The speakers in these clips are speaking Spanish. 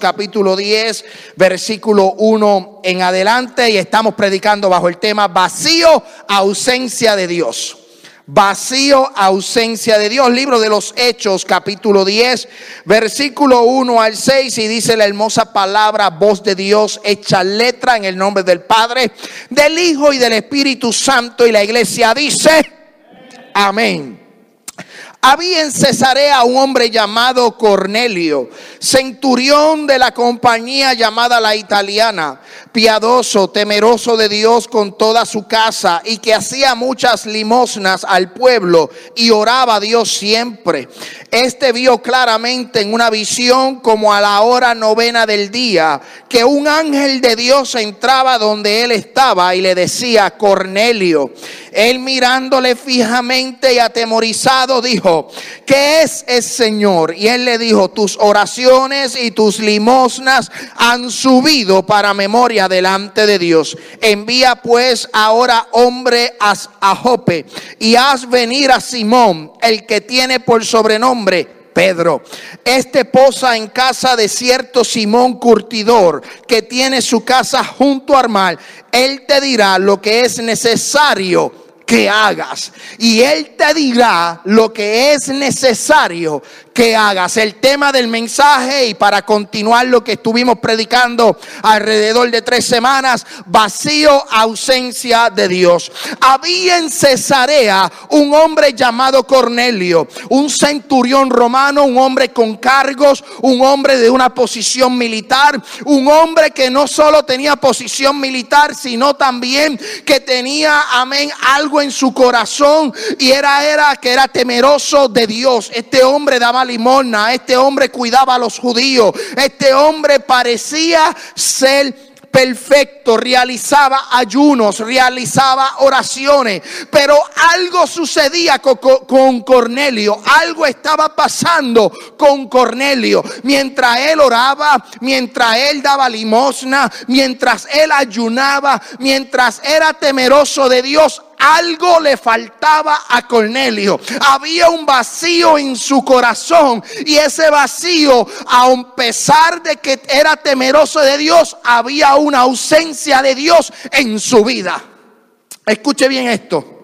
capítulo 10, versículo 1 en adelante y estamos predicando bajo el tema vacío, ausencia de Dios. Vacío, ausencia de Dios. Libro de los Hechos, capítulo 10, versículo 1 al 6 y dice la hermosa palabra, voz de Dios, hecha letra en el nombre del Padre, del Hijo y del Espíritu Santo y la iglesia dice, amén. Había en Cesarea un hombre llamado Cornelio, centurión de la compañía llamada la italiana, piadoso, temeroso de Dios con toda su casa y que hacía muchas limosnas al pueblo y oraba a Dios siempre. Este vio claramente en una visión como a la hora novena del día que un ángel de Dios entraba donde él estaba y le decía, Cornelio, él mirándole fijamente y atemorizado dijo, ¿qué es el Señor? Y él le dijo, tus oraciones y tus limosnas han subido para memoria delante de Dios. Envía pues ahora hombre a, Jope y haz venir a Simón, el que tiene por sobrenombre Pedro. Este posa en casa de cierto Simón Curtidor, que tiene su casa junto al mar. Él te dirá lo que es necesario que hagas. Y Él te dirá lo que es necesario que hagas. El tema del mensaje y para continuar lo que estuvimos predicando alrededor de tres semanas, vacío, ausencia de Dios. Había en Cesarea un hombre llamado Cornelio, un centurión romano, un hombre con cargos, un hombre de una posición militar, un hombre que no solo tenía posición militar, sino también que tenía, amén, algo en su corazón y era, era que era temeroso de Dios. Este hombre daba limosna, este hombre cuidaba a los judíos, este hombre parecía ser perfecto, realizaba ayunos, realizaba oraciones, pero algo sucedía con, Cornelio, algo estaba pasando con Cornelio. Mientras él oraba, mientras él daba limosna, mientras él ayunaba, mientras era temeroso de Dios, algo le faltaba a Cornelio. Había un vacío en su corazón y ese vacío, a pesar de que era temeroso de Dios, había una ausencia de Dios en su vida. Escuche bien esto.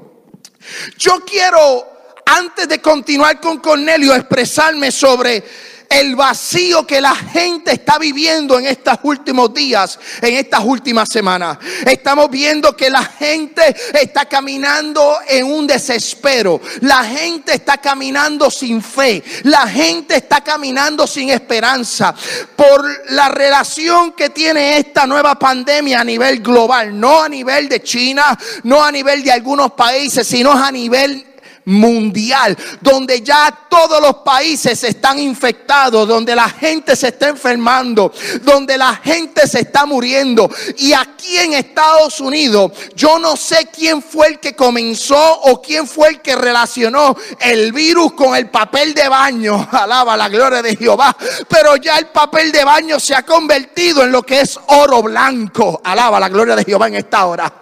Yo quiero, antes de continuar con Cornelio, expresarme sobre el vacío que la gente está viviendo en estos últimos días, en estas últimas semanas. Estamos viendo que la gente está caminando en un desespero. La gente está caminando sin fe. La gente está caminando sin esperanza por la relación que tiene esta nueva pandemia a nivel global, no a nivel de China, no a nivel de algunos países, sino a nivel mundial, donde ya todos los países están infectados, donde la gente se está enfermando, donde la gente se está muriendo. Y aquí en Estados Unidos, yo no sé quién fue el que comenzó o quién fue el que relacionó el virus con el papel de baño. Alaba la gloria de Jehová. Pero ya el papel de baño se ha convertido en lo que es oro blanco. Alaba la gloria de Jehová en esta hora.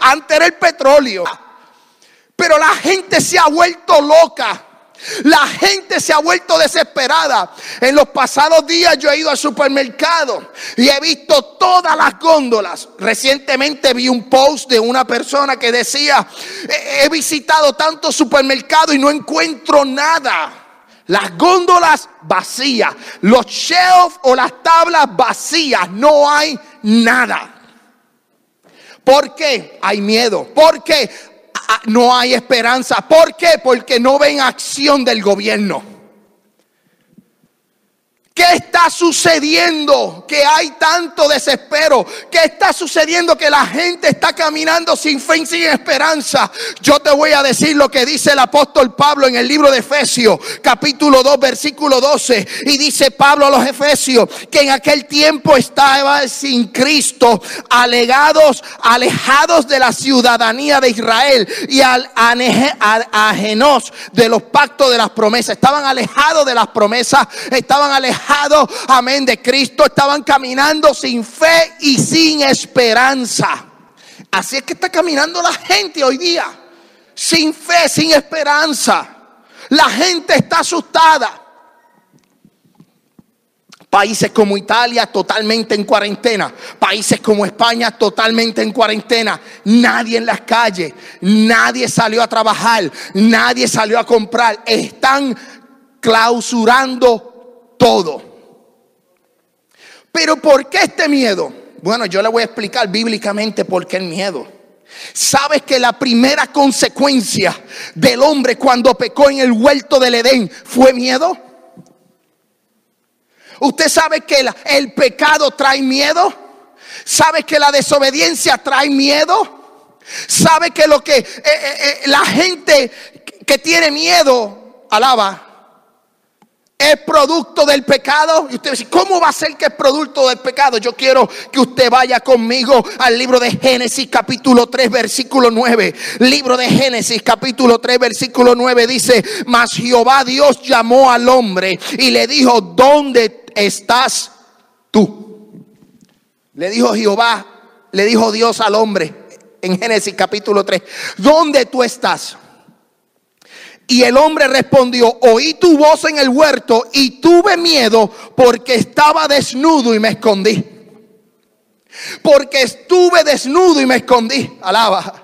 Antes era el petróleo. Pero la gente se ha vuelto loca. La gente se ha vuelto desesperada. En los pasados días yo he ido al supermercado y he visto todas las góndolas. Recientemente vi un post de una persona que decía, he visitado tantos supermercados y no encuentro nada. Las góndolas vacías, los shelves o las tablas vacías, no hay nada. ¿Por qué? Hay miedo. ¿Por qué? Ah, no hay esperanza. ¿Por qué? Porque no ven acción del gobierno. ¿Qué está sucediendo? Que hay tanto desespero. ¿Qué está sucediendo? Que la gente está caminando sin fe y sin esperanza. Yo te voy a decir lo que dice el apóstol Pablo en el libro de Efesios, capítulo 2, versículo 12. Y dice Pablo a los Efesios que en aquel tiempo estaba sin Cristo, alegados, alejados de la ciudadanía de Israel y al, ajenos de los pactos de las promesas. Estaban alejados de las promesas, estaban alejados amén, de Cristo, estaban caminando sin fe y sin esperanza. Así es que está caminando la gente hoy día, sin fe, sin esperanza. La gente está asustada. Países como Italia totalmente en cuarentena. Países como España totalmente en cuarentena. Nadie en las calles. Nadie salió a trabajar. Nadie salió a comprar. Están clausurando todo. Pero ¿por qué este miedo? Bueno, yo le voy a explicar bíblicamente por qué el miedo. ¿Sabes que la primera consecuencia del hombre cuando pecó en el huerto del Edén fue miedo? ¿Usted sabe que el pecado trae miedo? ¿Sabe que la desobediencia trae miedo? ¿Sabe que lo que eh, eh, eh, la gente que tiene miedo, alaba, es producto del pecado. Y usted dice, ¿cómo va a ser que es producto del pecado? Yo quiero que usted vaya conmigo al libro de Génesis capítulo 3 versículo 9. Libro de Génesis capítulo 3 versículo 9 dice, mas Jehová Dios llamó al hombre y le dijo, ¿dónde estás tú? Le dijo Jehová, le dijo Dios al hombre en Génesis capítulo 3, ¿dónde tú estás? Y el hombre respondió, oí tu voz en el huerto y tuve miedo porque estaba desnudo y me escondí. Porque estuve desnudo y me escondí. Alaba.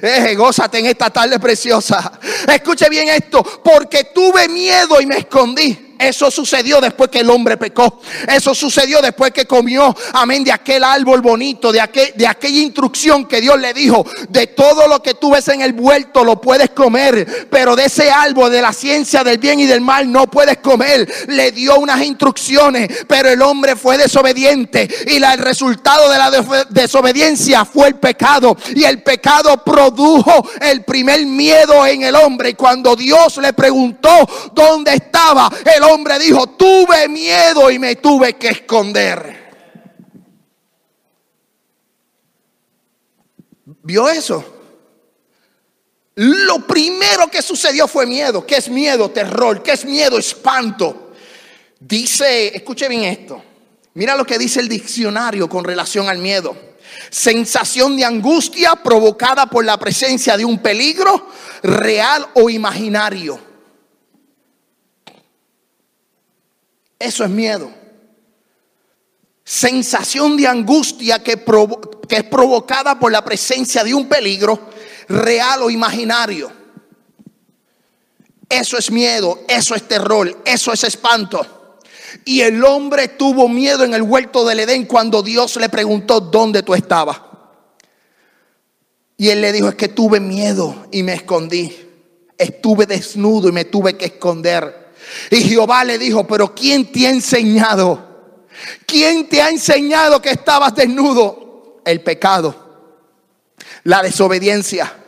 Eh, gózate en esta tarde preciosa. Escuche bien esto. Porque tuve miedo y me escondí. Eso sucedió después que el hombre pecó. Eso sucedió después que comió, amén, de aquel árbol bonito, de, aquel, de aquella instrucción que Dios le dijo. De todo lo que tú ves en el vuelto lo puedes comer, pero de ese árbol de la ciencia del bien y del mal no puedes comer. Le dio unas instrucciones, pero el hombre fue desobediente y el resultado de la desobediencia fue el pecado. Y el pecado produjo el primer miedo en el hombre. Y cuando Dios le preguntó dónde estaba, el hombre dijo, tuve miedo y me tuve que esconder. ¿Vio eso? Lo primero que sucedió fue miedo. ¿Qué es miedo? Terror. ¿Qué es miedo? Espanto. Dice, escuche bien esto. Mira lo que dice el diccionario con relación al miedo. Sensación de angustia provocada por la presencia de un peligro real o imaginario. Eso es miedo. Sensación de angustia que, es provocada por la presencia de un peligro real o imaginario. Eso es miedo, eso es terror, eso es espanto. Y el hombre tuvo miedo en el huerto del Edén cuando Dios le preguntó dónde tú estabas. Y él le dijo, es que tuve miedo y me escondí. Estuve desnudo y me tuve que esconder. Y Jehová le dijo, pero ¿quién te ha enseñado? ¿Quién te ha enseñado que estabas desnudo? El pecado, la desobediencia.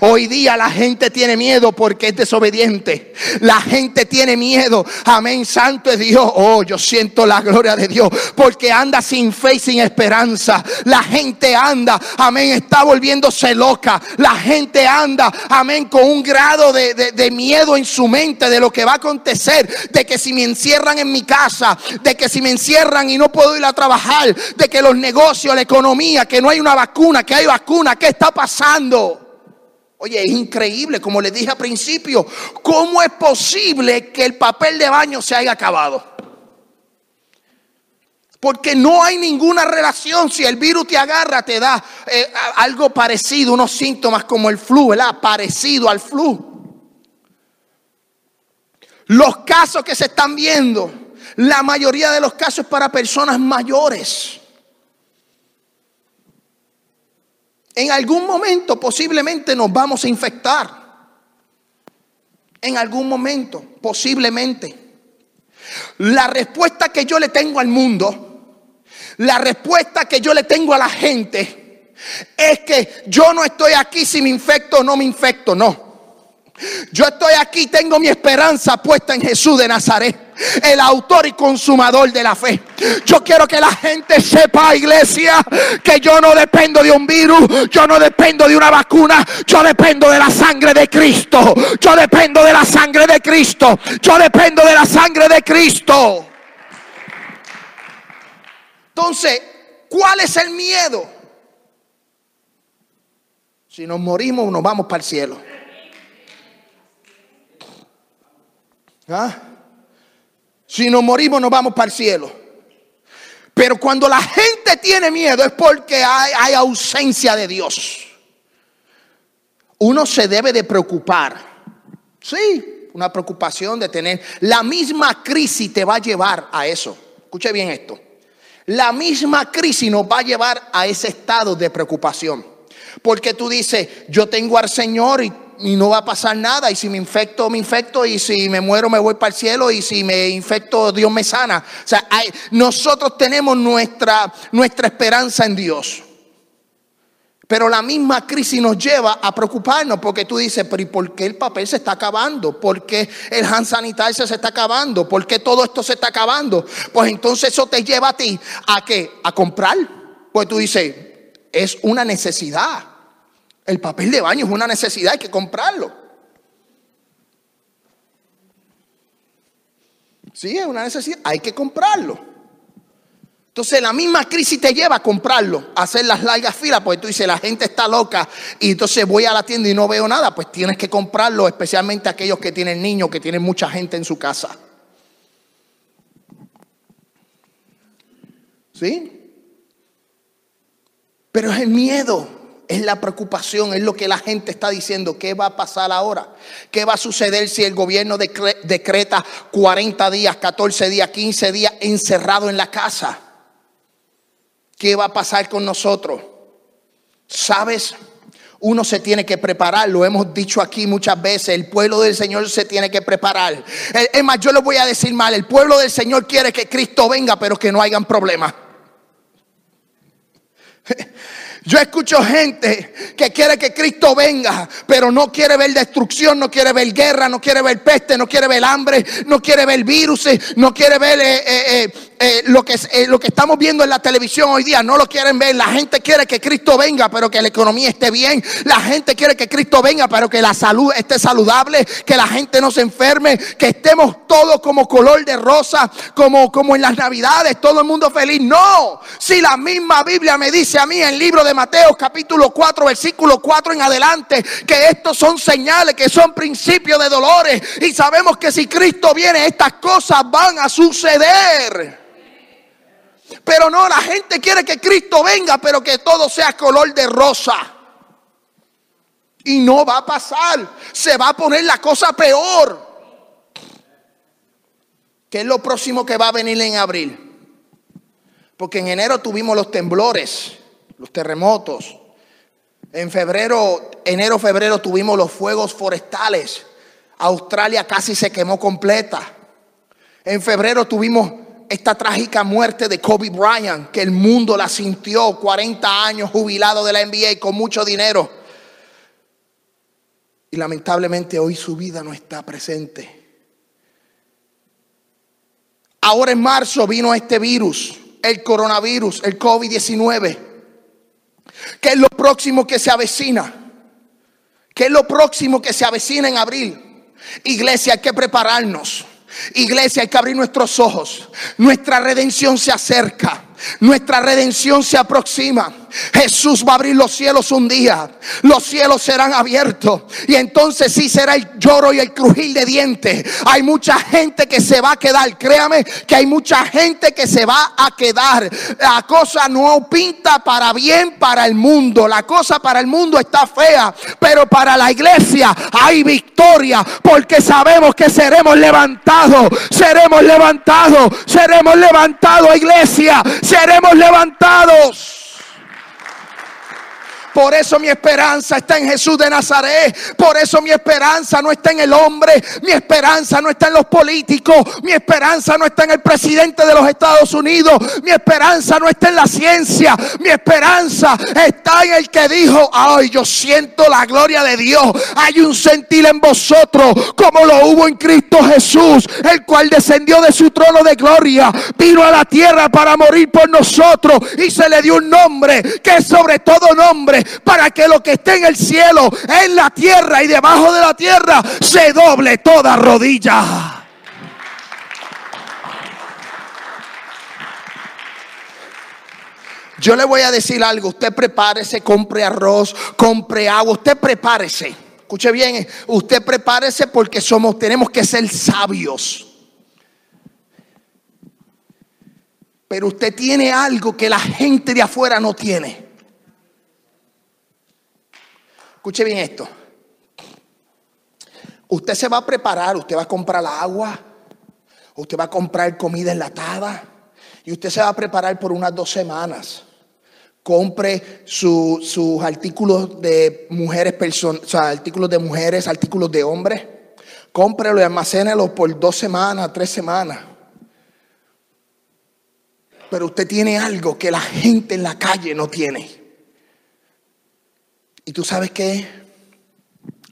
Hoy día la gente tiene miedo porque es desobediente. La gente tiene miedo. Amén. Santo es Dios. Oh, yo siento la gloria de Dios. Porque anda sin fe y sin esperanza. La gente anda. Amén. Está volviéndose loca. La gente anda. Amén. Con un grado de, de miedo en su mente de lo que va a acontecer. De que si me encierran en mi casa. De que si me encierran y no puedo ir a trabajar. De que los negocios, la economía, que no hay una vacuna, que hay vacuna. ¿Qué está pasando? Oye, es increíble, como les dije al principio, ¿cómo es posible que el papel de baño se haya acabado? Porque no hay ninguna relación. Si el virus te agarra, te da eh, algo parecido, unos síntomas como el flu, ¿verdad? Parecido al flu. Los casos que se están viendo, la mayoría de los casos para personas mayores. En algún momento posiblemente nos vamos a infectar. En algún momento, posiblemente. La respuesta que yo le tengo al mundo, la respuesta que yo le tengo a la gente, es que yo no estoy aquí si me infecto o no me infecto, no. Yo estoy aquí, tengo mi esperanza puesta en Jesús de Nazaret el autor y consumador de la fe. Yo quiero que la gente sepa, iglesia, que yo no dependo de un virus, yo no dependo de una vacuna, yo dependo de la sangre de Cristo. Yo dependo de la sangre de Cristo. Yo dependo de la sangre de Cristo. Entonces, ¿cuál es el miedo? Si nos morimos, nos vamos para el cielo. ¿Ah? Si nos morimos, nos vamos para el cielo. Pero cuando la gente tiene miedo es porque hay, ausencia de Dios. Uno se debe de preocupar. Sí, una preocupación de tener. La misma crisis te va a llevar a eso. Escuche bien esto. La misma crisis nos va a llevar a ese estado de preocupación. Porque tú dices, yo tengo al Señor y, no va a pasar nada. Y si me infecto, me infecto. Y si me muero, me voy para el cielo. Y si me infecto, Dios me sana. O sea, nosotros tenemos nuestra, nuestra esperanza en Dios. Pero la misma crisis nos lleva a preocuparnos porque tú dices, pero ¿y por qué el papel se está acabando? ¿Por qué el hand sanitizer se está acabando? ¿Por qué todo esto se está acabando? Pues entonces eso te lleva a ti a qué? A comprar. Pues tú dices, es una necesidad. El papel de baño es una necesidad, hay que comprarlo. Sí, es una necesidad, hay que comprarlo. Entonces la misma crisis te lleva a comprarlo, a hacer las largas filas, porque tú dices, la gente está loca y entonces voy a la tienda y no veo nada, pues tienes que comprarlo, especialmente aquellos que tienen niños, que tienen mucha gente en su casa. ¿Sí? Pero es el miedo, es la preocupación, es lo que la gente está diciendo. ¿Qué va a pasar ahora? ¿Qué va a suceder si el gobierno decreta 40 días, 14 días, 15 días encerrado en la casa? ¿Qué va a pasar con nosotros? ¿Sabes? Uno se tiene que preparar, lo hemos dicho aquí muchas veces, el pueblo del Señor se tiene que preparar. Es más, yo lo voy a decir mal, el pueblo del Señor quiere que Cristo venga, pero que no hayan problemas. Yo escucho gente que quiere que Cristo venga, pero no quiere ver destrucción, no quiere ver guerra, no quiere ver peste, no quiere ver hambre, no quiere ver virus, no quiere ver eh, eh, eh, lo, que, lo que estamos viendo en la televisión hoy día. No lo quieren ver. La gente quiere que Cristo venga, pero que la economía esté bien. La gente quiere que Cristo venga, pero que la salud esté saludable, que la gente no se enferme, que estemos todos como color de rosa, como, como en las navidades, todo el mundo feliz. No, si la misma Biblia me dice a mí en el libro de Mateo capítulo 4, versículo 4 en adelante, que estos son señales, que son principios de dolores. Y sabemos que si Cristo viene, estas cosas van a suceder. Pero no, la gente quiere que Cristo venga, pero que todo sea color de rosa. Y no va a pasar. Se va a poner la cosa peor. ¿Qué es lo próximo que va a venir en abril? Porque en enero tuvimos los temblores los terremotos. En febrero, enero, febrero tuvimos los fuegos forestales. Australia casi se quemó completa. En febrero tuvimos esta trágica muerte de Kobe Bryant, que el mundo la sintió, 40 años jubilado de la NBA con mucho dinero. Y lamentablemente hoy su vida no está presente. Ahora en marzo vino este virus, el coronavirus, el COVID-19. ¿Qué es lo próximo que se avecina? ¿Qué es lo próximo que se avecina en abril? Iglesia, hay que prepararnos. Iglesia, hay que abrir nuestros ojos. Nuestra redención se acerca. Nuestra redención se aproxima. Jesús va a abrir los cielos un día. Los cielos serán abiertos. Y entonces sí será el lloro y el crujir de dientes. Hay mucha gente que se va a quedar. Créame que hay mucha gente que se va a quedar. La cosa no pinta para bien para el mundo. La cosa para el mundo está fea. Pero para la iglesia hay victoria. Porque sabemos que seremos levantados. Seremos levantados. Seremos levantados, iglesia. Seremos levantados. Por eso mi esperanza está en Jesús de Nazaret. Por eso mi esperanza no está en el hombre. Mi esperanza no está en los políticos. Mi esperanza no está en el presidente de los Estados Unidos. Mi esperanza no está en la ciencia. Mi esperanza está en el que dijo, ay, yo siento la gloria de Dios. Hay un sentir en vosotros como lo hubo en Cristo Jesús, el cual descendió de su trono de gloria. Vino a la tierra para morir por nosotros y se le dio un nombre que es sobre todo nombre para que lo que esté en el cielo, en la tierra y debajo de la tierra, se doble toda rodilla. Yo le voy a decir algo, usted prepárese, compre arroz, compre agua, usted prepárese. Escuche bien, usted prepárese porque somos tenemos que ser sabios. Pero usted tiene algo que la gente de afuera no tiene. Escuche bien esto. Usted se va a preparar, usted va a comprar agua, usted va a comprar comida enlatada y usted se va a preparar por unas dos semanas. Compre sus artículos de mujeres, o sea, artículos de mujeres, artículos de hombres. Cómprelo y almacénelo por dos semanas, tres semanas. Pero usted tiene algo que la gente en la calle no tiene. ¿Y tú sabes qué?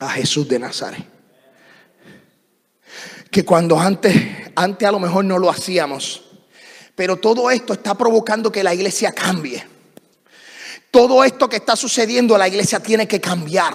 A Jesús de Nazaret que cuando antes, antes a lo mejor no lo hacíamos. Pero todo esto está provocando que la iglesia cambie. Todo esto que está sucediendo, la iglesia tiene que cambiar.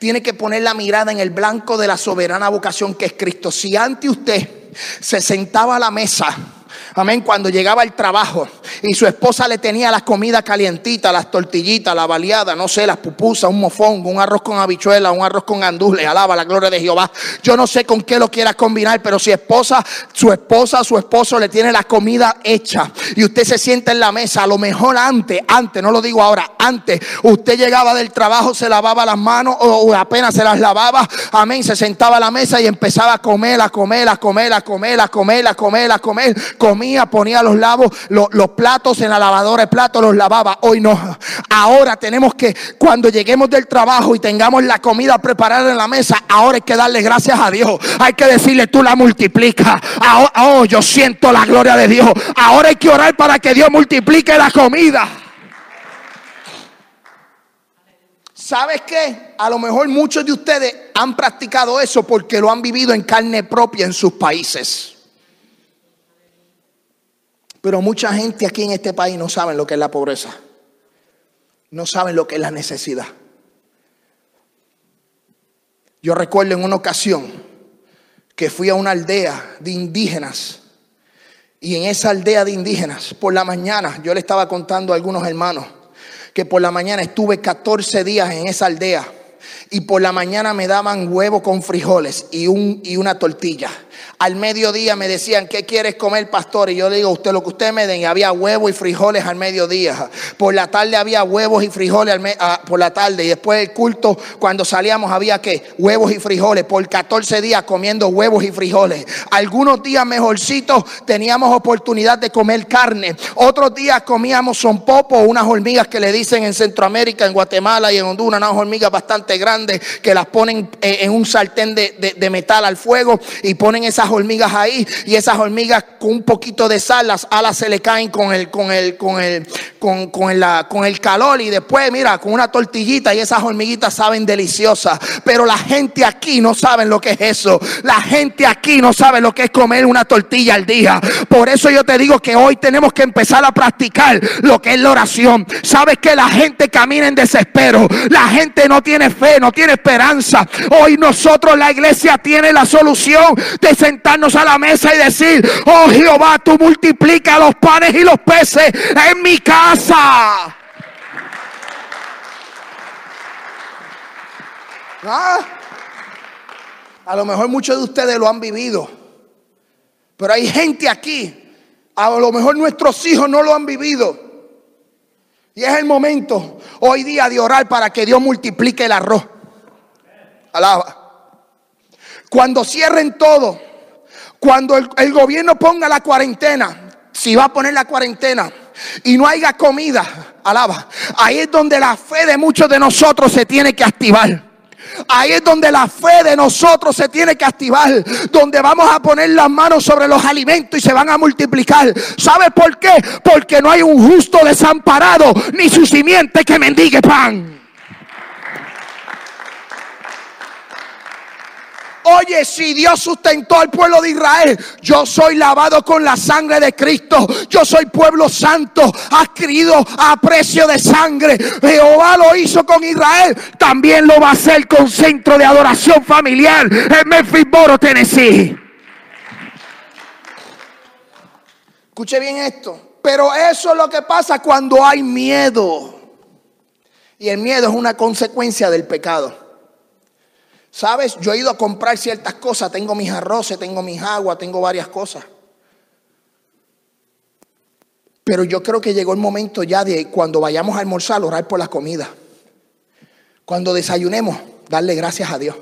Tiene que poner la mirada en el blanco de la soberana vocación que es Cristo. Si ante usted se sentaba a la mesa, amén, cuando llegaba el trabajo y su esposa le tenía las comidas calientitas, las tortillitas, la baleada, no sé, las pupusas, un mofón, un arroz con habichuela, un arroz con andule, alaba la gloria de Jehová. Yo no sé con qué lo quieras combinar, pero si esposa, su esposa, su esposo le tiene la comida hecha y usted se sienta en la mesa, a lo mejor antes, antes, no lo digo ahora, antes, usted llegaba del trabajo, se lavaba las manos o apenas se las lavaba, amén, se sentaba a la mesa y empezaba a comer, a comer, a comer, a comer, a comer, a comer, a comer, comía, ponía los lavos, los, platos en la lavadora, el plato los lavaba. Hoy no. Ahora tenemos que, cuando lleguemos del trabajo y tengamos la comida preparada en la mesa, ahora hay que darle gracias a Dios. Hay que decirle, tú la multiplicas. oh, yo siento la gloria de Dios. Ahora hay que orar para que Dios multiplique la comida. ¿Sabes qué? A lo mejor muchos de ustedes han practicado eso porque lo han vivido en carne propia en sus países. Pero mucha gente aquí en este país no sabe lo que es la pobreza. No saben lo que es la necesidad. Yo recuerdo en una ocasión que fui a una aldea de indígenas. Y en esa aldea de indígenas, por la mañana, yo le estaba contando a algunos hermanos que por la mañana estuve 14 días en esa aldea. Y por la mañana me daban huevo con frijoles y, un, y una tortilla. Al mediodía me decían, ¿qué quieres comer, pastor? Y yo le digo, usted lo que usted me den. Y había huevos y frijoles al mediodía. Por la tarde había huevos y frijoles ah, por la tarde. Y después del culto, cuando salíamos, había que huevos y frijoles. Por 14 días comiendo huevos y frijoles. Algunos días mejorcitos teníamos oportunidad de comer carne. Otros días comíamos son popo, unas hormigas que le dicen en Centroamérica, en Guatemala y en Honduras, unas hormigas bastante grandes que las ponen eh, en un sartén de, de metal al fuego y ponen esas hormigas ahí y esas hormigas con un poquito de sal, las alas se le caen con el, con el, con el, con, con, la, con el calor y después, mira, con una tortillita y esas hormiguitas saben deliciosas. Pero la gente aquí no sabe lo que es eso. La gente aquí no sabe lo que es comer una tortilla al día. Por eso yo te digo que hoy tenemos que empezar a practicar lo que es la oración. Sabes que la gente camina en desespero. La gente no tiene fe, no tiene esperanza. Hoy nosotros, la iglesia, tiene la solución de sentarnos a la mesa y decir, oh Jehová, tú multiplica los panes y los peces en mi casa. ¿Ah? A lo mejor muchos de ustedes lo han vivido, pero hay gente aquí, a lo mejor nuestros hijos no lo han vivido. Y es el momento hoy día de orar para que Dios multiplique el arroz. Alaba. Cuando cierren todo, cuando el, gobierno ponga la cuarentena, si va a poner la cuarentena y no haya comida, alaba, ahí es donde la fe de muchos de nosotros se tiene que activar. Ahí es donde la fe de nosotros se tiene que activar. Donde vamos a poner las manos sobre los alimentos y se van a multiplicar. ¿Sabe por qué? Porque no hay un justo desamparado ni su simiente que mendigue pan. Oye, si Dios sustentó al pueblo de Israel, yo soy lavado con la sangre de Cristo. Yo soy pueblo santo, adquirido a precio de sangre. Jehová lo hizo con Israel, también lo va a hacer con centro de adoración familiar en Memphis, Boro, Tennessee. Escuche bien esto. Pero eso es lo que pasa cuando hay miedo. Y el miedo es una consecuencia del pecado. ¿Sabes? Yo he ido a comprar ciertas cosas. Tengo mis arroces, tengo mis aguas, tengo varias cosas. Pero yo creo que llegó el momento ya de cuando vayamos a almorzar, orar por la comida. Cuando desayunemos, darle gracias a Dios.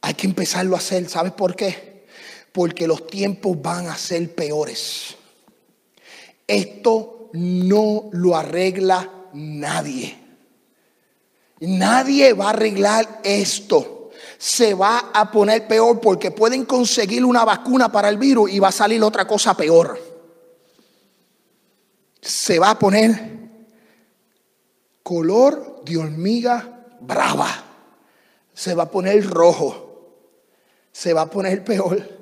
Hay que empezarlo a hacer. ¿Sabes por qué? Porque los tiempos van a ser peores. Esto no lo arregla nadie. Nadie va a arreglar esto. Se va a poner peor porque pueden conseguir una vacuna para el virus y va a salir otra cosa peor. Se va a poner color de hormiga brava. Se va a poner rojo. Se va a poner peor.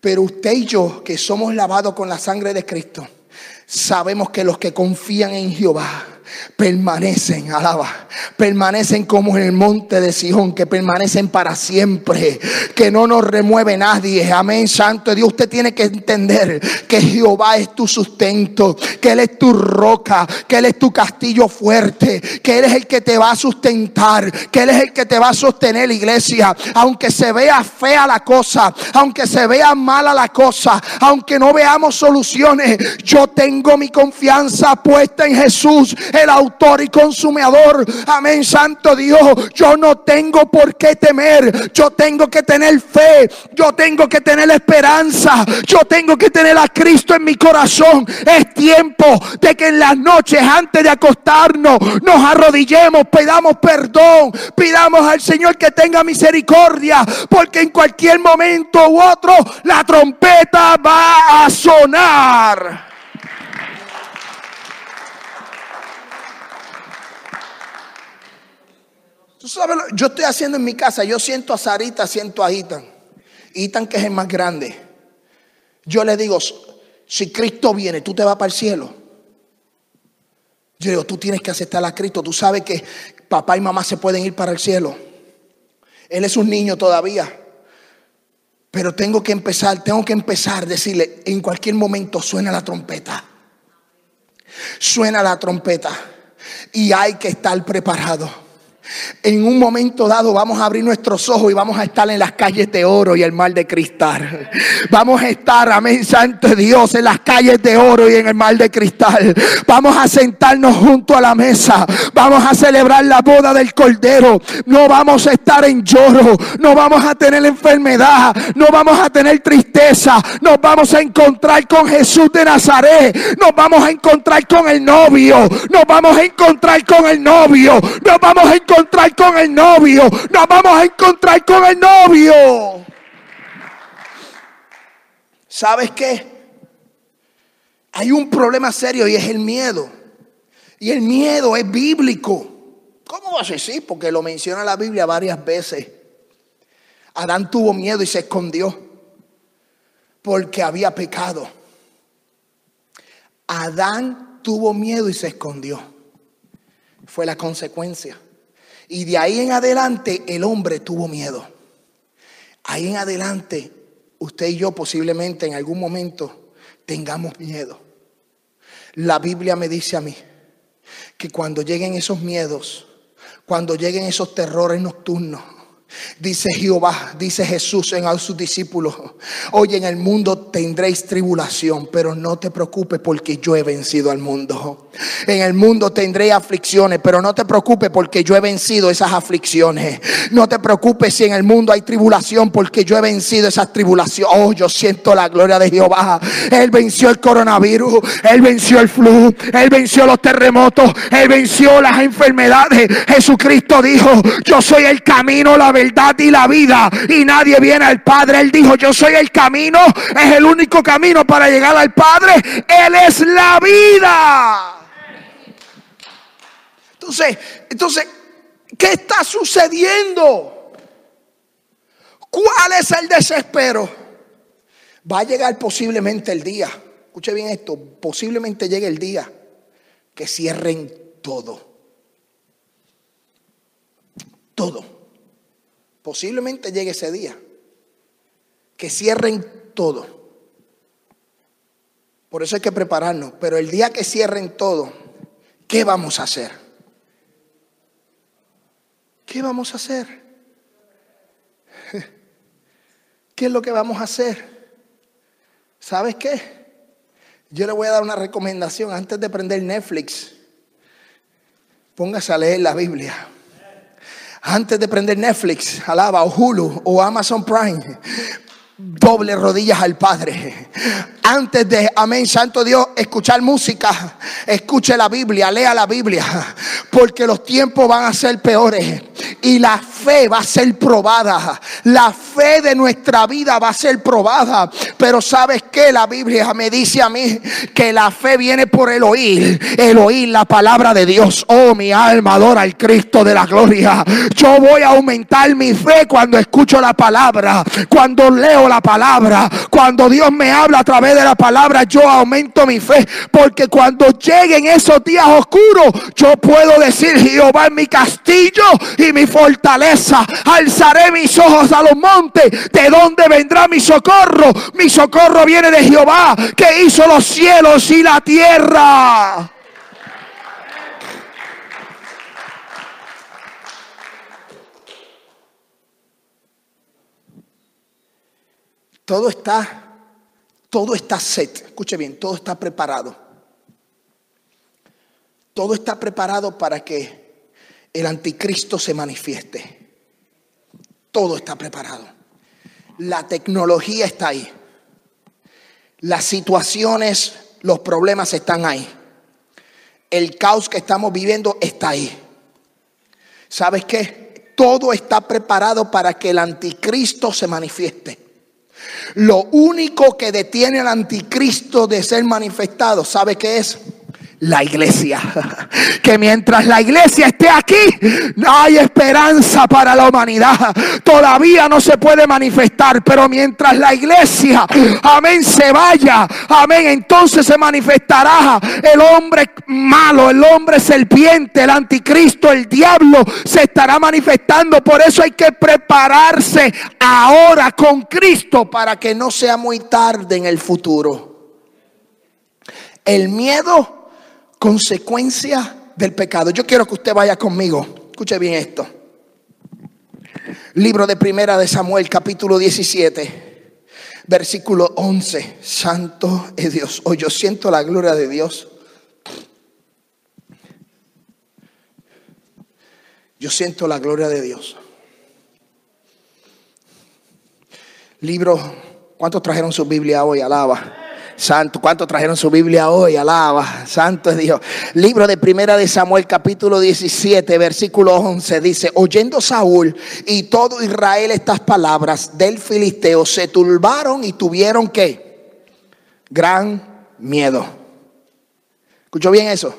Pero usted y yo, que somos lavados con la sangre de Cristo, sabemos que los que confían en Jehová permanecen, alaba, permanecen como en el monte de Sion, que permanecen para siempre, que no nos remueve nadie. Amén, Santo Dios. Usted tiene que entender que Jehová es tu sustento, que Él es tu roca, que Él es tu castillo fuerte, que Él es el que te va a sustentar, que Él es el que te va a sostener, iglesia. Aunque se vea fea la cosa, aunque se vea mala la cosa, aunque no veamos soluciones, yo tengo mi confianza puesta en Jesús el autor y consumador. Amén, Santo Dios. Yo no tengo por qué temer. Yo tengo que tener fe. Yo tengo que tener esperanza. Yo tengo que tener a Cristo en mi corazón. Es tiempo de que en las noches antes de acostarnos nos arrodillemos, pidamos perdón, pidamos al Señor que tenga misericordia, porque en cualquier momento u otro la trompeta va a sonar. Yo estoy haciendo en mi casa, yo siento a Sarita, siento a Itan. Itan que es el más grande. Yo le digo, si Cristo viene, tú te vas para el cielo. Yo digo, tú tienes que aceptar a Cristo. Tú sabes que papá y mamá se pueden ir para el cielo. Él es un niño todavía. Pero tengo que empezar, tengo que empezar a decirle, en cualquier momento suena la trompeta. Suena la trompeta. Y hay que estar preparado. En un momento dado vamos a abrir nuestros ojos y vamos a estar en las calles de oro y el mar de cristal. Vamos a estar, amén, santo Dios, en las calles de oro y en el mar de cristal. Vamos a sentarnos junto a la mesa. Vamos a celebrar la boda del Cordero. No vamos a estar en lloro. No vamos a tener enfermedad. No vamos a tener tristeza. Nos vamos a encontrar con Jesús de Nazaret. Nos vamos a encontrar con el novio. Nos vamos a encontrar con el novio. Nos vamos a encontrar encontrar con el novio. Nos vamos a encontrar con el novio. ¿Sabes qué? Hay un problema serio y es el miedo. Y el miedo es bíblico. ¿Cómo va a ser? Sí, porque lo menciona la Biblia varias veces. Adán tuvo miedo y se escondió porque había pecado. Adán tuvo miedo y se escondió. Fue la consecuencia. Y de ahí en adelante el hombre tuvo miedo. Ahí en adelante usted y yo posiblemente en algún momento tengamos miedo. La Biblia me dice a mí que cuando lleguen esos miedos, cuando lleguen esos terrores nocturnos, Dice Jehová, dice Jesús en a sus discípulos, hoy en el mundo tendréis tribulación, pero no te preocupes porque yo he vencido al mundo. En el mundo tendréis aflicciones, pero no te preocupes porque yo he vencido esas aflicciones. No te preocupes si en el mundo hay tribulación porque yo he vencido esas tribulaciones. Oh, yo siento la gloria de Jehová. Él venció el coronavirus, él venció el flu, él venció los terremotos, él venció las enfermedades. Jesucristo dijo, yo soy el camino, la verdad verdad y la vida. Y nadie viene al Padre. Él dijo, yo soy el camino. Es el único camino para llegar al Padre. Él es la vida. Entonces, entonces, ¿qué está sucediendo? ¿Cuál es el desespero? Va a llegar posiblemente el día. Escuche bien esto. Posiblemente llegue el día que cierren todo. Todo. Posiblemente llegue ese día. Que cierren todo. Por eso hay que prepararnos. Pero el día que cierren todo, ¿qué vamos a hacer? ¿Qué vamos a hacer? ¿Qué es lo que vamos a hacer? ¿Sabes qué? Yo le voy a dar una recomendación antes de prender Netflix. Póngase a leer la Biblia. Antes de prender Netflix, alaba, o Hulu, o Amazon Prime, doble rodillas al Padre. Antes de, amén, Santo Dios, escuchar música, escuche la Biblia, lea la Biblia, porque los tiempos van a ser peores y la fe va a ser probada. La fe de nuestra vida va a ser probada. Pero sabes que la Biblia me dice a mí que la fe viene por el oír, el oír la palabra de Dios. Oh, mi alma adora al Cristo de la gloria. Yo voy a aumentar mi fe cuando escucho la palabra, cuando leo la palabra, cuando Dios me habla a través de la palabra, yo aumento mi fe. Porque cuando lleguen esos días oscuros, yo puedo decir, Jehová es mi castillo y mi fortaleza. Alzaré mis ojos a los montes. ¿De dónde vendrá mi socorro? Mi socorro viene de Jehová, que hizo los cielos y la tierra. Todo está, todo está set. Escuche bien, todo está preparado. Todo está preparado para que el anticristo se manifieste. Todo está preparado. La tecnología está ahí. Las situaciones, los problemas están ahí. El caos que estamos viviendo está ahí. ¿Sabes qué? Todo está preparado para que el anticristo se manifieste. Lo único que detiene al anticristo de ser manifestado, ¿sabe qué es? La iglesia. Que mientras la iglesia esté aquí, hay esperanza para la humanidad. Todavía no se puede manifestar, pero mientras la iglesia, amén, se vaya, amén, entonces se manifestará el hombre malo, el hombre serpiente, el anticristo, el diablo, se estará manifestando. Por eso hay que prepararse ahora con Cristo para que no sea muy tarde en el futuro. El miedo consecuencia del pecado. Yo quiero que usted vaya conmigo. Escuche bien esto. Libro de Primera de Samuel, capítulo 17, versículo 11. Santo es Dios. Hoy yo siento la gloria de Dios. Yo siento la gloria de Dios. Libro, ¿cuántos trajeron su Biblia hoy? Alaba. Santo, ¿cuántos trajeron su Biblia hoy? Alaba, Santo es Dios. Libro de Primera de Samuel, capítulo 17, versículo 11, dice, oyendo Saúl y todo Israel estas palabras del filisteo, se turbaron y tuvieron que gran miedo. ¿Escuchó bien eso?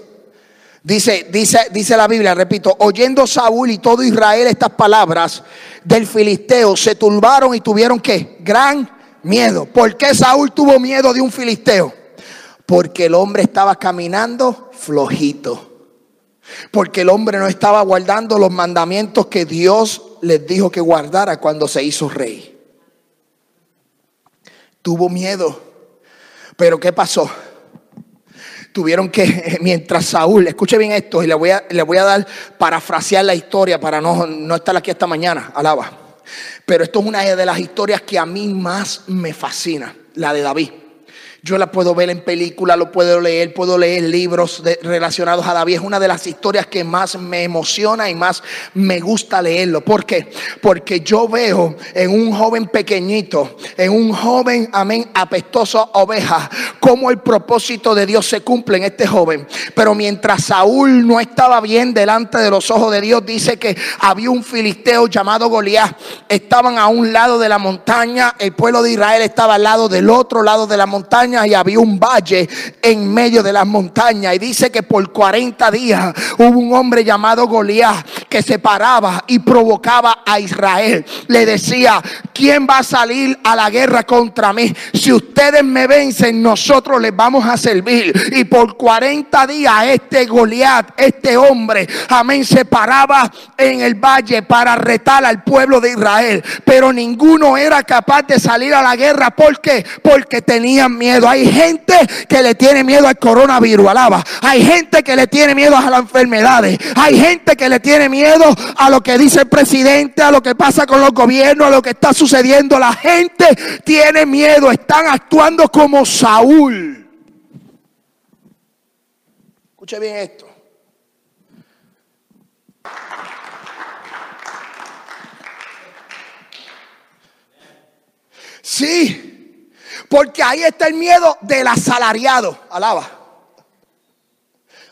Dice, dice, dice la Biblia, repito, oyendo Saúl y todo Israel estas palabras del filisteo, se turbaron y tuvieron que gran Miedo. ¿Por qué Saúl tuvo miedo de un filisteo? Porque el hombre estaba caminando flojito. Porque el hombre no estaba guardando los mandamientos que Dios les dijo que guardara cuando se hizo rey. Tuvo miedo. Pero ¿qué pasó? Tuvieron que, mientras Saúl, escuche bien esto y le voy a, le voy a dar, parafrasear la historia para no, no estar aquí esta mañana. Alaba. Pero esto es una de las historias que a mí más me fascina, la de David. Yo la puedo ver en película, lo puedo leer, puedo leer libros relacionados a David. Es una de las historias que más me emociona y más me gusta leerlo. ¿Por qué? Porque yo veo en un joven pequeñito, en un joven, amén, apestoso oveja, cómo el propósito de Dios se cumple en este joven. Pero mientras Saúl no estaba bien delante de los ojos de Dios, dice que había un filisteo llamado Goliat. Estaban a un lado de la montaña, el pueblo de Israel estaba al lado del otro lado de la montaña y había un valle en medio de las montañas. Y dice que por 40 días hubo un hombre llamado Goliat que se paraba y provocaba a Israel. Le decía, ¿quién va a salir a la guerra contra mí? Si ustedes me vencen, nosotros les vamos a servir. Y por 40 días este Goliat, este hombre, amén, se paraba en el valle para retar al pueblo de Israel. Pero ninguno era capaz de salir a la guerra. ¿Por qué? Porque tenían miedo. Hay gente que le tiene miedo al coronavirus, alaba. Hay gente que le tiene miedo a las enfermedades. Hay gente que le tiene miedo a lo que dice el presidente, a lo que pasa con los gobiernos, a lo que está sucediendo. La gente tiene miedo, están actuando como Saúl. Escuche bien esto. Sí, porque ahí está el miedo del asalariado. Alaba.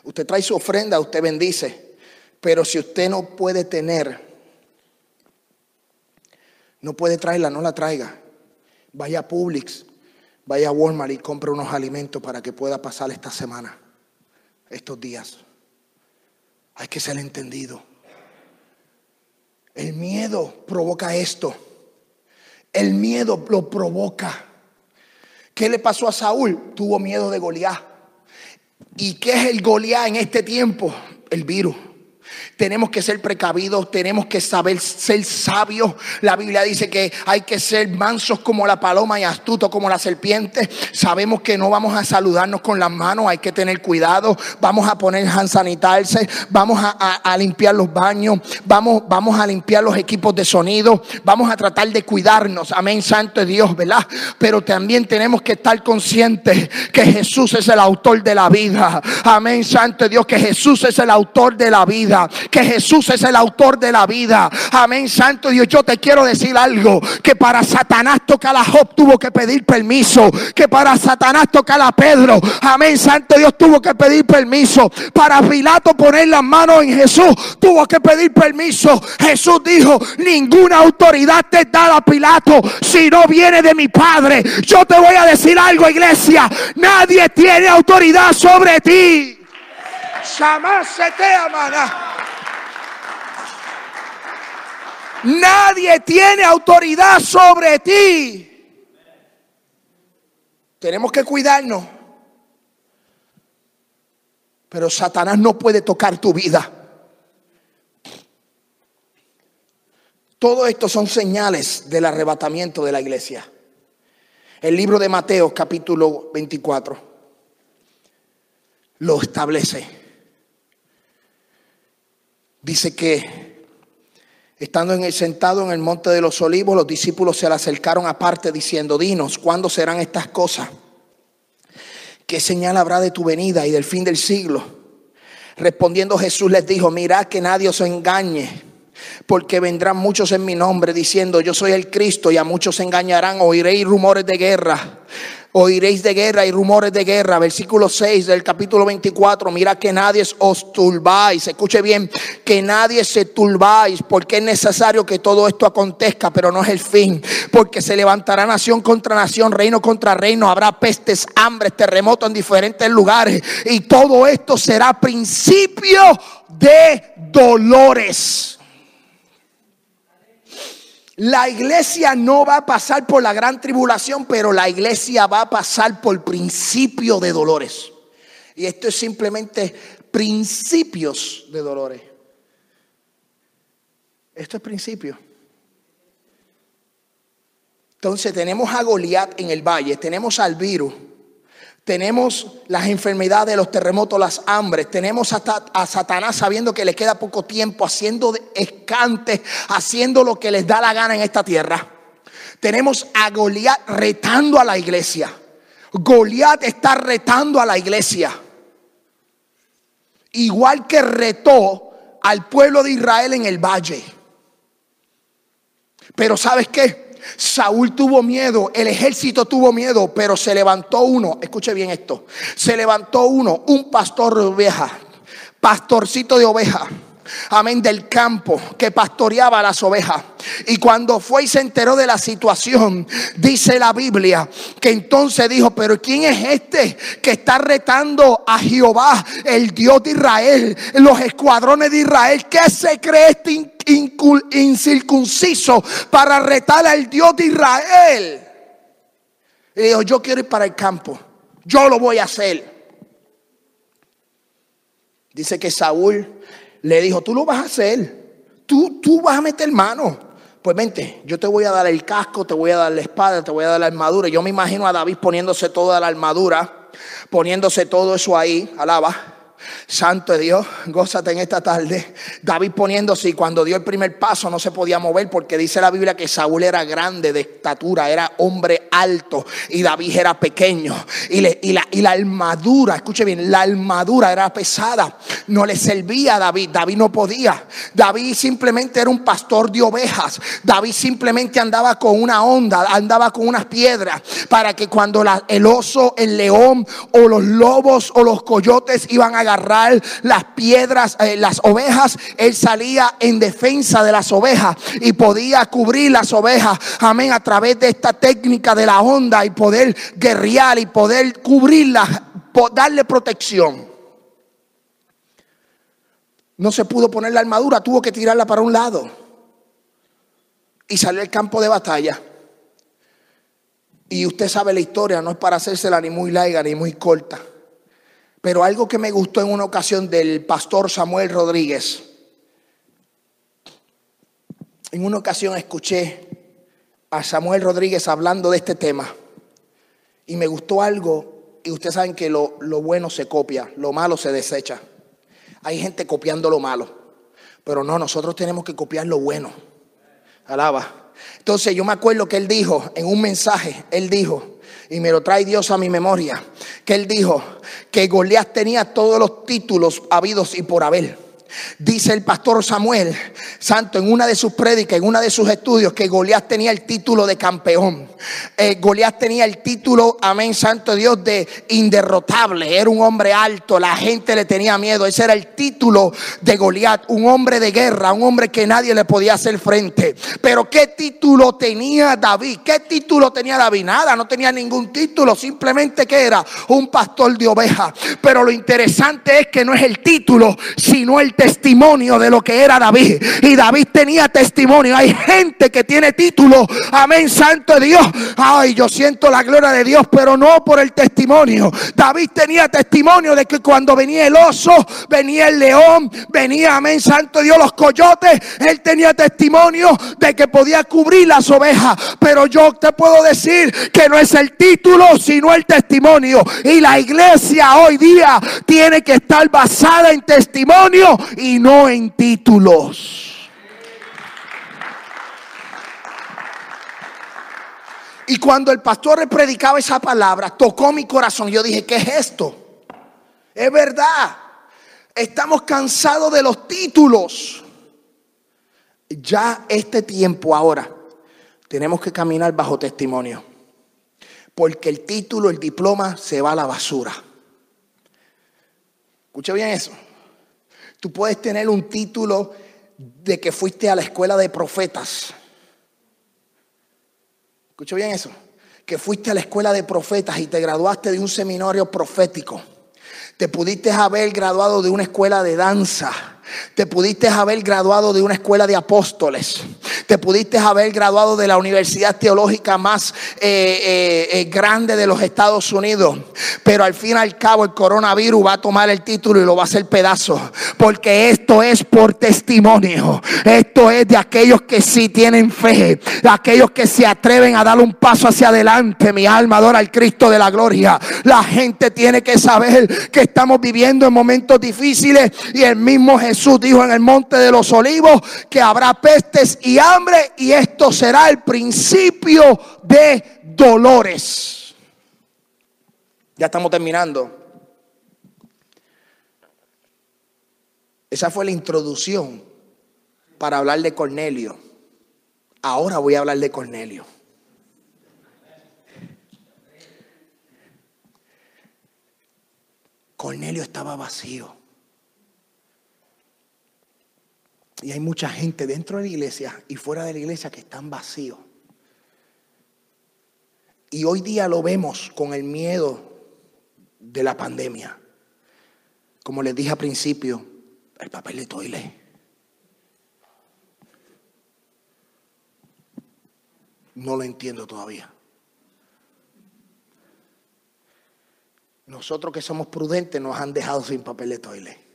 Usted trae su ofrenda, usted bendice. Pero si usted no puede tener, no puede traerla, no la traiga. Vaya a Publix, vaya a Walmart y compre unos alimentos para que pueda pasar esta semana, estos días. Hay que ser entendido. El miedo provoca esto. El miedo lo provoca. ¿Qué le pasó a Saúl? Tuvo miedo de Goliat. ¿Y qué es el Goliat en este tiempo? El virus. Tenemos que ser precavidos, tenemos que saber ser sabios. La Biblia dice que hay que ser mansos como la paloma y astutos como la serpiente. Sabemos que no vamos a saludarnos con las manos, hay que tener cuidado. Vamos a poner hand sanitarse, vamos a, limpiar los baños, vamos, vamos a limpiar los equipos de sonido, vamos a tratar de cuidarnos. Amén, Santo Dios, ¿verdad? Pero también tenemos que estar conscientes que Jesús es el autor de la vida. Amén, Santo Dios, que Jesús es el autor de la vida que Jesús es el autor de la vida. Amén, Santo Dios. Yo te quiero decir algo, que para Satanás tocar a Job tuvo que pedir permiso, que para Satanás tocar a Pedro, amén, Santo Dios tuvo que pedir permiso. Para Pilato poner las manos en Jesús, tuvo que pedir permiso. Jesús dijo, ninguna autoridad te da a Pilato si no viene de mi Padre. Yo te voy a decir algo, iglesia, nadie tiene autoridad sobre ti. Jamás se te amará. Nadie tiene autoridad sobre ti. Tenemos que cuidarnos. Pero Satanás no puede tocar tu vida. Todo esto son señales del arrebatamiento de la iglesia. El libro de Mateo capítulo 24 lo establece. Dice que Estando en el, sentado en el monte de los olivos, los discípulos se le acercaron aparte diciendo, dinos, ¿cuándo serán estas cosas? ¿Qué señal habrá de tu venida y del fin del siglo? Respondiendo Jesús les dijo, mirad que nadie os engañe, porque vendrán muchos en mi nombre diciendo, yo soy el Cristo, y a muchos engañarán, oiréis rumores de guerra Oiréis de guerra y rumores de guerra. Versículo 6 del capítulo 24. Mira que nadie os turbáis. Escuche bien, que nadie se turbáis. Porque es necesario que todo esto acontezca, pero no es el fin. Porque se levantará nación contra nación, reino contra reino. Habrá pestes, hambres, terremotos en diferentes lugares. Y todo esto será principio de dolores. La iglesia no va a pasar por la gran tribulación, pero la iglesia va a pasar por principio de dolores. Y esto es simplemente principios de dolores. Esto es principio. Entonces tenemos a Goliat en el valle, tenemos al virus tenemos las enfermedades, los terremotos, las hambres. Tenemos a, Satanás sabiendo que le queda poco tiempo, haciendo escantes, haciendo lo que les da la gana en esta tierra. Tenemos a Goliat retando a la iglesia. Goliat está retando a la iglesia. Igual que retó al pueblo de Israel en el valle. Pero ¿sabes qué? Saúl tuvo miedo, el ejército tuvo miedo, pero se levantó uno, escuche bien esto, se levantó uno, un pastor de ovejas, pastorcito de ovejas amén, del campo que pastoreaba las ovejas. Y cuando fue y se enteró de la situación, dice la Biblia, que entonces dijo, pero ¿quién es este que está retando a Jehová, el Dios de Israel, los escuadrones de Israel? ¿Qué se cree este incircunciso para retar al Dios de Israel? Y dijo, yo quiero ir para el campo, yo lo voy a hacer. Dice que Saúl le dijo, tú lo vas a hacer, tú, tú vas a meter mano. Pues vente, yo te voy a dar el casco, te voy a dar la espada, te voy a dar la armadura. Yo me imagino a David poniéndose toda la armadura, poniéndose todo eso ahí, alaba. Santo de Dios, gózate en esta tarde. David poniéndose y cuando dio el primer paso no se podía mover porque dice la Biblia que Saúl era grande de estatura, era hombre alto y David era pequeño. Y, la, y armadura, escuche bien, la armadura era pesada, no le servía a David, David no podía. David simplemente era un pastor de ovejas. David simplemente andaba con una onda, andaba con unas piedras para que cuando el oso, el león o los lobos o los coyotes iban a agarrar las piedras, eh, las ovejas, él salía en defensa de las ovejas y podía cubrir las ovejas, amén, a través de esta técnica de la onda y poder guerrear y poder cubrirlas, darle protección. No se pudo poner la armadura, tuvo que tirarla para un lado y salió al campo de batalla. Y usted sabe la historia, no es para hacérsela ni muy larga ni muy corta. Pero algo que me gustó en una ocasión del pastor Samuel Rodríguez. En una ocasión escuché a Samuel Rodríguez hablando de este tema. Y me gustó algo. Y ustedes saben que lo, lo bueno se copia, lo malo se desecha. Hay gente copiando lo malo. Pero no, nosotros tenemos que copiar lo bueno. Alaba. Entonces yo me acuerdo que él dijo en un mensaje, él dijo, y me lo trae Dios a mi memoria, que él dijo que Goliat tenía todos los títulos habidos y por haber. Dice el pastor Samuel Santo en una de sus prédicas, en uno de sus estudios, que Goliat tenía el título de campeón. Eh, Goliat tenía el título, amén, Santo Dios, de inderrotable. Era un hombre alto, la gente le tenía miedo. Ese era el título de Goliat, un hombre de guerra, un hombre que nadie le podía hacer frente. Pero ¿qué título tenía David? ¿Qué título tenía David? Nada, no tenía ningún título, simplemente que era un pastor de ovejas. Pero lo interesante es que no es el título, sino el testimonio de lo que era David. Y David tenía testimonio. Hay gente que tiene título. Amén, santo Dios. Ay, yo siento la gloria de Dios, pero no por el testimonio. David tenía testimonio de que cuando venía el oso, venía el león, venía, amén, santo Dios, los coyotes. Él tenía testimonio de que podía cubrir las ovejas. Pero yo te puedo decir que no es el título, sino el testimonio. Y la iglesia hoy día tiene que estar basada en testimonio y no en títulos. Y cuando el pastor predicaba esa palabra, tocó mi corazón. Yo dije, ¿qué es esto? Es verdad. Estamos cansados de los títulos. Ya este tiempo ahora tenemos que caminar bajo testimonio. Porque el título, el diploma se va a la basura. Escucha bien eso. Tú puedes tener un título de que fuiste a la escuela de profetas. Escucha bien eso. Que fuiste a la escuela de profetas y te graduaste de un seminario profético. Te pudiste haber graduado de una escuela de danza te pudiste haber graduado de una escuela de apóstoles. Te pudiste haber graduado de la universidad teológica más eh, eh, eh, grande de los Estados Unidos. Pero al fin y al cabo el coronavirus va a tomar el título y lo va a hacer pedazo. Porque esto es por testimonio. Esto es de aquellos que sí tienen fe. De aquellos que se atreven a dar un paso hacia adelante. Mi alma adora al Cristo de la gloria. La gente tiene que saber que estamos viviendo en momentos difíciles y el mismo Jesús Jesús dijo en el monte de los olivos que habrá pestes y hambre y esto será el principio de dolores. Ya estamos terminando. Esa fue la introducción para hablar de Cornelio. Ahora voy a hablar de Cornelio. Cornelio estaba vacío. Y hay mucha gente dentro de la iglesia y fuera de la iglesia que están vacíos. Y hoy día lo vemos con el miedo de la pandemia. Como les dije al principio, el papel de toile. No lo entiendo todavía. Nosotros que somos prudentes nos han dejado sin papel de toile.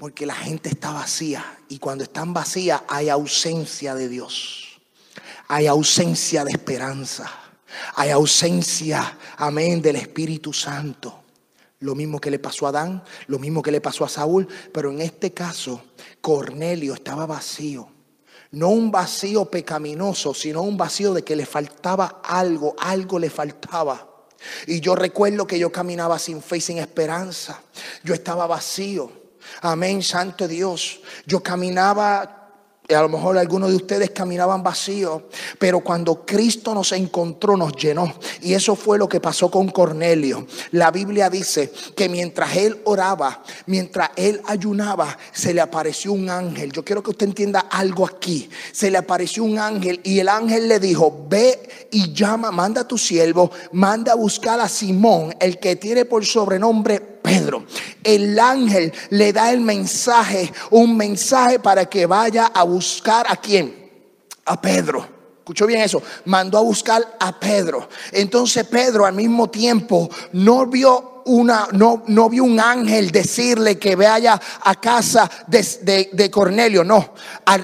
Porque la gente está vacía y cuando están vacías hay ausencia de Dios. Hay ausencia de esperanza. Hay ausencia, amén, del Espíritu Santo. Lo mismo que le pasó a Adán, lo mismo que le pasó a Saúl, pero en este caso Cornelio estaba vacío. No un vacío pecaminoso, sino un vacío de que le faltaba algo, algo le faltaba. Y yo recuerdo que yo caminaba sin fe y sin esperanza. Yo estaba vacío. Amén, Santo Dios. Yo caminaba a lo mejor algunos de ustedes caminaban vacíos, pero cuando Cristo nos encontró, nos llenó. Y eso fue lo que pasó con Cornelio. La Biblia dice que mientras él oraba, mientras él ayunaba, se le apareció un ángel. Yo quiero que usted entienda algo aquí. Se le apareció un ángel y el ángel le dijo, ve y llama, manda a tu siervo, manda a buscar a Simón, el que tiene por sobrenombre Pedro. El ángel le da el mensaje, un mensaje para que vaya a buscar a quién? A Pedro. Escuchó bien eso. Mandó a buscar a Pedro. Entonces Pedro al mismo tiempo no vio una, no, no vio un ángel decirle que vaya a casa de, Cornelio, no,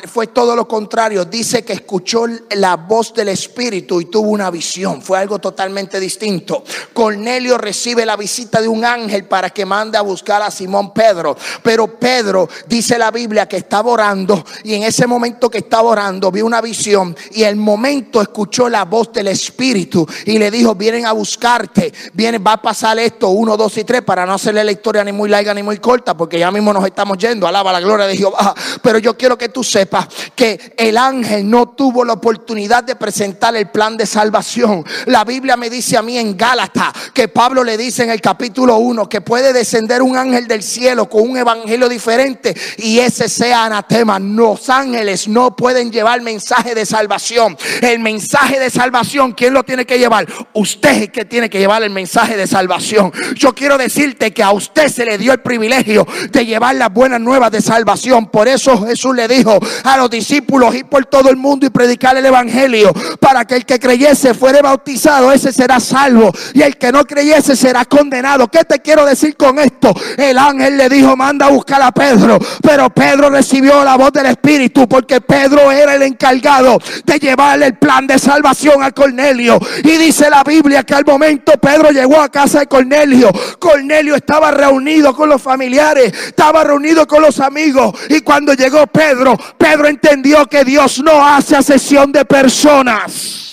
fue todo lo contrario, dice que escuchó la voz del Espíritu y tuvo una visión, fue algo totalmente distinto. Cornelio recibe la visita de un ángel para que mande a buscar a Simón Pedro, pero Pedro dice la Biblia que estaba orando y en ese momento que estaba orando vio una visión y el momento escuchó la voz del Espíritu y le dijo, vienen a buscarte, viene, va a pasar esto, uno, dos y tres, para no hacerle la historia ni muy larga ni muy corta, porque ya mismo nos estamos yendo, alaba la gloria de Jehová. Pero yo quiero que tú sepas que el ángel no tuvo la oportunidad de presentar el plan de salvación. La Biblia me dice a mí en Gálatas que Pablo le dice en el capítulo 1 que puede descender un ángel del cielo con un evangelio diferente y ese sea anatema. Los ángeles no pueden llevar mensaje de salvación. El mensaje de salvación, ¿quién lo tiene que llevar? Usted es el que tiene que llevar el mensaje de salvación. Yo quiero decirte que a usted se le dio el privilegio de llevar las buenas nuevas de salvación. Por eso Jesús le dijo a los discípulos ir por todo el mundo y predicar el evangelio para que el que creyese fuere bautizado, ese será salvo y el que no creyese será condenado. ¿Qué te quiero decir con esto? El ángel le dijo, manda a buscar a Pedro, pero Pedro recibió la voz del Espíritu porque Pedro era el encargado de llevarle el plan de salvación a Cornelio. Y dice la Biblia que al momento Pedro llegó a casa de Cornelio Cornelio. estaba reunido con los familiares, estaba reunido con los amigos. Y cuando llegó Pedro, Pedro entendió que Dios no hace asesión de personas.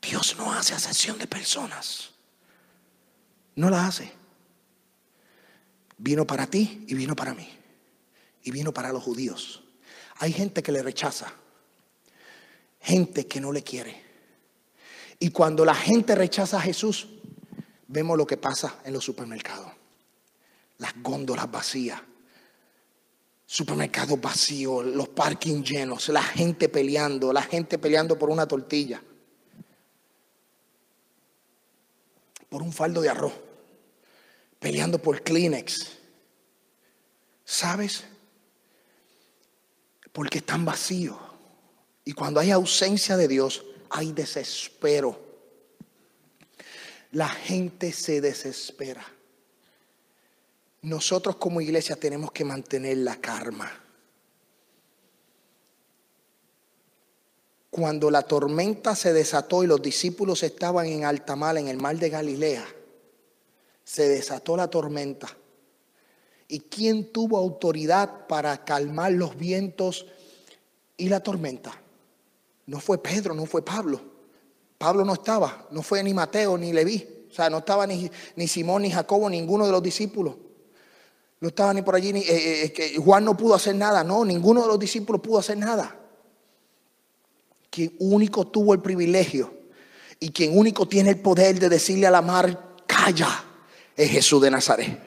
Dios no hace asesión de personas. No la hace. Vino para ti y vino para mí. Y vino para los judíos. Hay gente que le rechaza. Gente que no le quiere. Y cuando la gente rechaza a Jesús, vemos lo que pasa en los supermercados. Las góndolas vacías, supermercados vacíos, los parking llenos, la gente peleando, la gente peleando por una tortilla, por un faldo de arroz, peleando por Kleenex. ¿Sabes? Porque están vacíos. Y cuando hay ausencia de Dios, hay desespero. La gente se desespera. Nosotros como iglesia tenemos que mantener la karma. Cuando la tormenta se desató y los discípulos estaban en alta en el mar de Galilea, se desató la tormenta. ¿Y quién tuvo autoridad para calmar los vientos y la tormenta? No fue Pedro, no fue Pablo. Pablo no estaba, no fue ni Mateo ni Leví. O sea, no estaba ni, ni Simón ni Jacobo, ninguno de los discípulos. No estaba ni por allí, ni, eh, eh, Juan no pudo hacer nada. No, ninguno de los discípulos pudo hacer nada. Quien único tuvo el privilegio y quien único tiene el poder de decirle a la mar, calla, es Jesús de Nazaret.